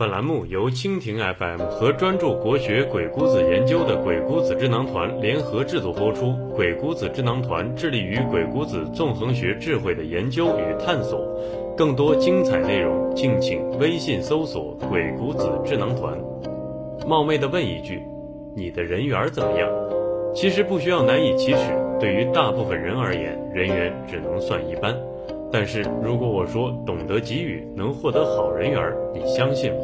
本栏目由蜻蜓 FM 和专注国学《鬼谷子》研究的鬼谷子智囊团联合制作播出。鬼谷子智囊团致力于鬼谷子纵横学智慧的研究与探索。更多精彩内容，敬请微信搜索“鬼谷子智囊团”。冒昧的问一句，你的人缘怎么样？其实不需要难以启齿，对于大部分人而言，人缘只能算一般。但是如果我说懂得给予能获得好人缘，你相信吗？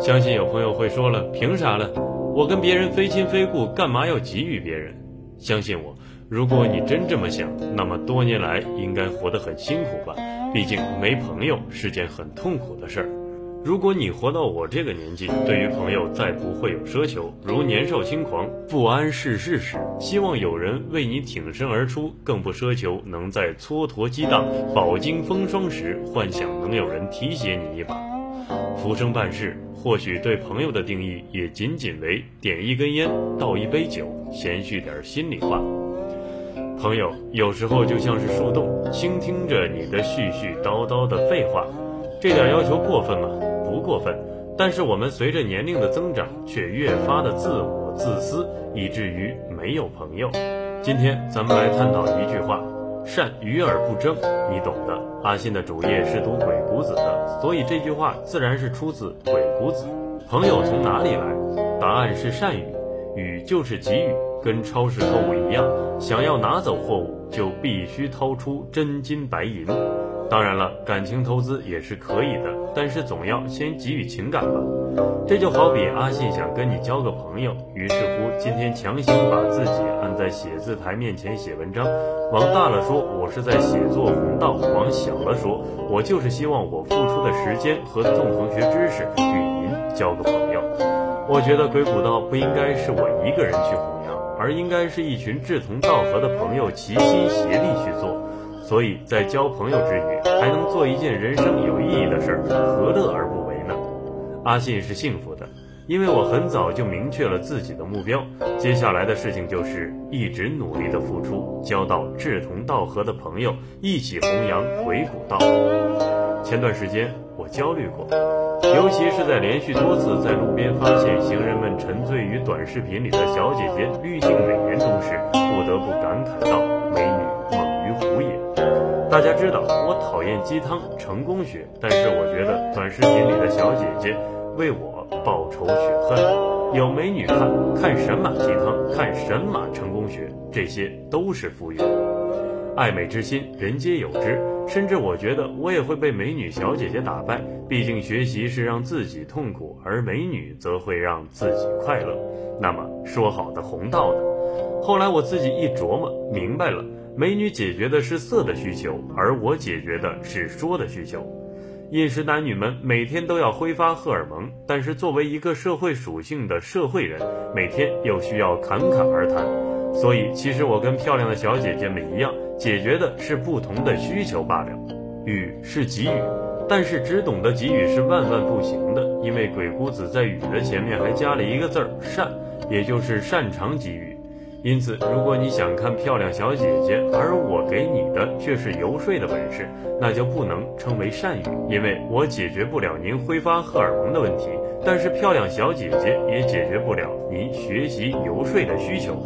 相信有朋友会说了，凭啥呢？我跟别人非亲非故，干嘛要给予别人？相信我，如果你真这么想，那么多年来应该活得很辛苦吧？毕竟没朋友是件很痛苦的事儿。如果你活到我这个年纪，对于朋友再不会有奢求，如年少轻狂、不谙世事时，希望有人为你挺身而出，更不奢求能在蹉跎激荡、饱经风霜时，幻想能有人提携你一把。浮生半世，或许对朋友的定义也仅仅为点一根烟、倒一杯酒、闲叙点心里话。朋友有时候就像是树洞，倾听着你的絮絮叨叨的废话，这点要求过分吗？不过分，但是我们随着年龄的增长，却越发的自我自私，以至于没有朋友。今天咱们来探讨一句话：善与而不争，你懂的。阿信的主页是读鬼谷子的，所以这句话自然是出自鬼谷子。朋友从哪里来？答案是善与，与就是给予，跟超市购物一样，想要拿走货物，就必须掏出真金白银。当然了，感情投资也是可以的，但是总要先给予情感吧。这就好比阿信想跟你交个朋友，于是乎今天强行把自己按在写字台面前写文章。往大了说，我是在写作弘道；往小了说，我就是希望我付出的时间和纵横学知识与您交个朋友。我觉得鬼谷道不应该是我一个人去弘扬，而应该是一群志同道合的朋友齐心协力去做。所以在交朋友之余，还能做一件人生有意义的事儿，何乐而不为呢？阿信是幸福的，因为我很早就明确了自己的目标，接下来的事情就是一直努力的付出，交到志同道合的朋友，一起弘扬鬼谷道。前段时间我焦虑过，尤其是在连续多次在路边发现行人们沉醉于短视频里的小姐姐滤镜美颜中时，不得不感慨道：猛于虎也。大家知道我讨厌鸡汤成功学，但是我觉得短视频里的小姐姐为我报仇雪恨。有美女看看神马鸡汤，看神马成功学，这些都是浮云。爱美之心，人皆有之。甚至我觉得我也会被美女小姐姐打败。毕竟学习是让自己痛苦，而美女则会让自己快乐。那么说好的红道呢？后来我自己一琢磨，明白了。美女解决的是色的需求，而我解决的是说的需求。饮食男女们每天都要挥发荷尔蒙，但是作为一个社会属性的社会人，每天又需要侃侃而谈。所以，其实我跟漂亮的小姐姐们一样，解决的是不同的需求罢了。予是给予，但是只懂得给予是万万不行的，因为鬼谷子在予的前面还加了一个字儿善，也就是擅长给予。因此，如果你想看漂亮小姐姐，而我给你的却是游说的本事，那就不能称为善语，因为我解决不了您挥发荷尔蒙的问题，但是漂亮小姐姐也解决不了您学习游说的需求。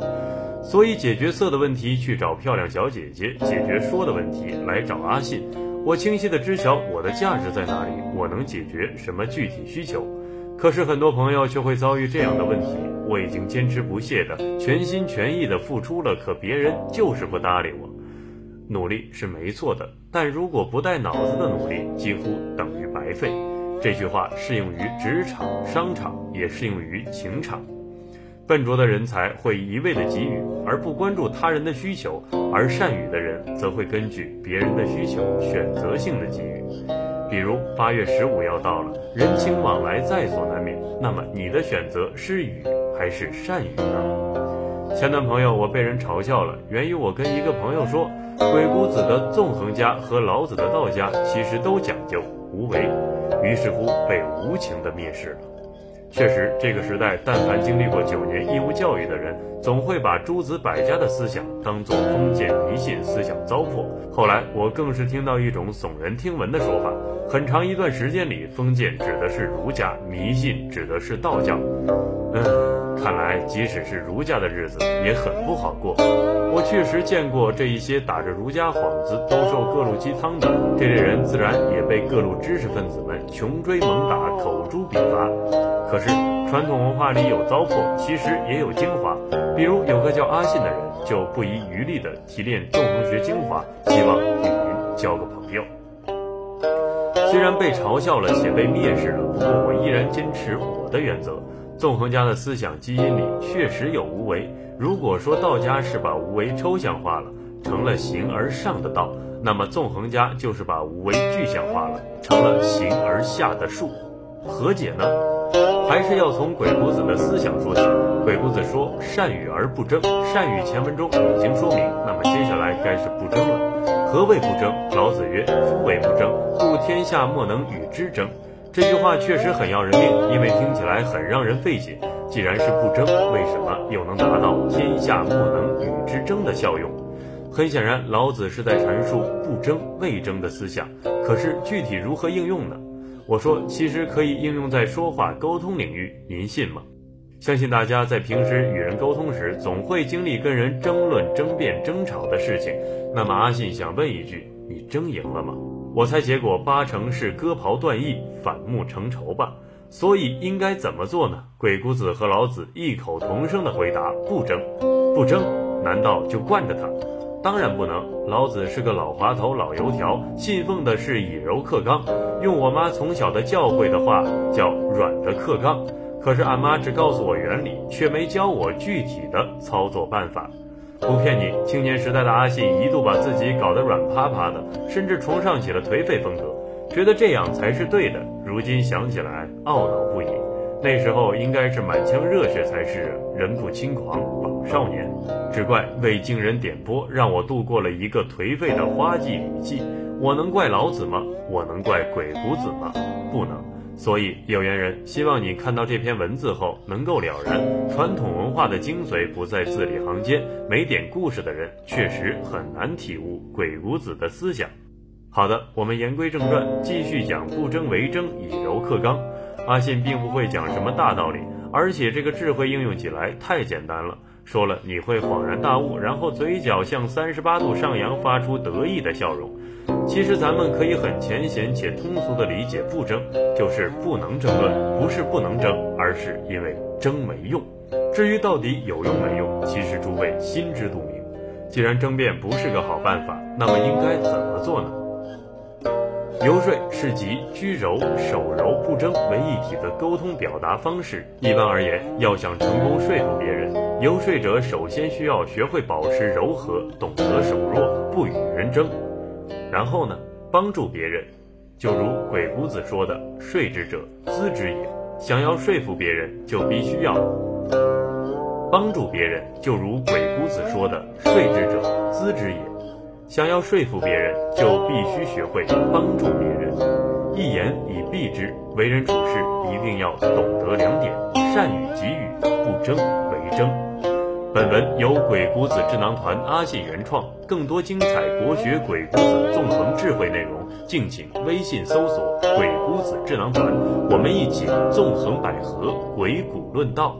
所以，解决色的问题去找漂亮小姐姐，解决说的问题来找阿信。我清晰的知晓我的价值在哪里，我能解决什么具体需求。可是很多朋友却会遭遇这样的问题：我已经坚持不懈的、全心全意的付出了，可别人就是不搭理我。努力是没错的，但如果不带脑子的努力，几乎等于白费。这句话适用于职场、商场，也适用于情场。笨拙的人才会一味的给予，而不关注他人的需求；而善于的人则会根据别人的需求，选择性的给予。比如八月十五要到了，人情往来在所难免。那么你的选择是与还是善于呢？前段朋友我被人嘲笑了，源于我跟一个朋友说，鬼谷子的纵横家和老子的道家其实都讲究无为，于是乎被无情的蔑视了。确实，这个时代，但凡经历过九年义务教育的人，总会把诸子百家的思想当做封建迷信思想糟粕。后来，我更是听到一种耸人听闻的说法：很长一段时间里，封建指的是儒家，迷信指的是道教。嗯，看来即使是儒家的日子也很不好过。我确实见过这一些打着儒家幌子兜售各路鸡汤的这类人，自然也被各路知识分子们穷追猛打，口诛笔伐。可是传统文化里有糟粕，其实也有精华。比如有个叫阿信的人，就不遗余力地提炼纵横学精华，希望与您交个朋友。虽然被嘲笑了，且被蔑视了，不过我依然坚持我的原则。纵横家的思想基因里确实有无为。如果说道家是把无为抽象化了，成了形而上的道，那么纵横家就是把无为具象化了，成了形而下的术。何解呢？还是要从鬼谷子的思想说起。鬼谷子说：“善与而不争。”善与前文中已经说明，那么接下来该是不争了。何谓不争？老子曰：“夫为不争，故天下莫能与之争。”这句话确实很要人命，因为听起来很让人费解。既然是不争，为什么又能达到天下莫能与之争的效用？很显然，老子是在阐述不争、未争的思想。可是具体如何应用呢？我说，其实可以应用在说话沟通领域。您信吗？相信大家在平时与人沟通时，总会经历跟人争论、争辩、争吵的事情。那么，阿信想问一句：你争赢了吗？我猜结果八成是割袍断义、反目成仇吧。所以应该怎么做呢？鬼谷子和老子异口同声的回答：不争，不争。难道就惯着他？当然不能。老子是个老滑头、老油条，信奉的是以柔克刚。用我妈从小的教诲的话叫软的克刚。可是俺妈只告诉我原理，却没教我具体的操作办法。不骗你，青年时代的阿信一度把自己搞得软趴趴的，甚至崇尚起了颓废风格，觉得这样才是对的。如今想起来，懊恼不已。那时候应该是满腔热血才是，人不轻狂枉少年。只怪未经人点拨，让我度过了一个颓废的花季雨季。我能怪老子吗？我能怪鬼谷子吗？不能。所以，有缘人希望你看到这篇文字后能够了然，传统文化的精髓不在字里行间，没点故事的人确实很难体悟鬼谷子的思想。好的，我们言归正传，继续讲不争为争，以柔克刚。阿信并不会讲什么大道理，而且这个智慧应用起来太简单了，说了你会恍然大悟，然后嘴角向三十八度上扬，发出得意的笑容。其实咱们可以很浅显且通俗的理解，不争就是不能争论，不是不能争，而是因为争没用。至于到底有用没用，其实诸位心知肚明。既然争辩不是个好办法，那么应该怎么做呢？游说是集居柔、守柔、不争为一体的沟通表达方式。一般而言，要想成功说服别人，游说者首先需要学会保持柔和，懂得守弱，不与人争。然后呢，帮助别人，就如鬼谷子说的：“说之者，资之也。”想要说服别人，就必须要帮助别人。就如鬼谷子说的：“说之者，资之也。”想要说服别人，就必须学会帮助别人。一言以蔽之，为人处事一定要懂得两点：善于给予，不争为争。本文由鬼谷子智囊团阿信原创，更多精彩国学鬼谷子纵横智慧内容，敬请微信搜索“鬼谷子智囊团”，我们一起纵横捭阖，鬼谷论道。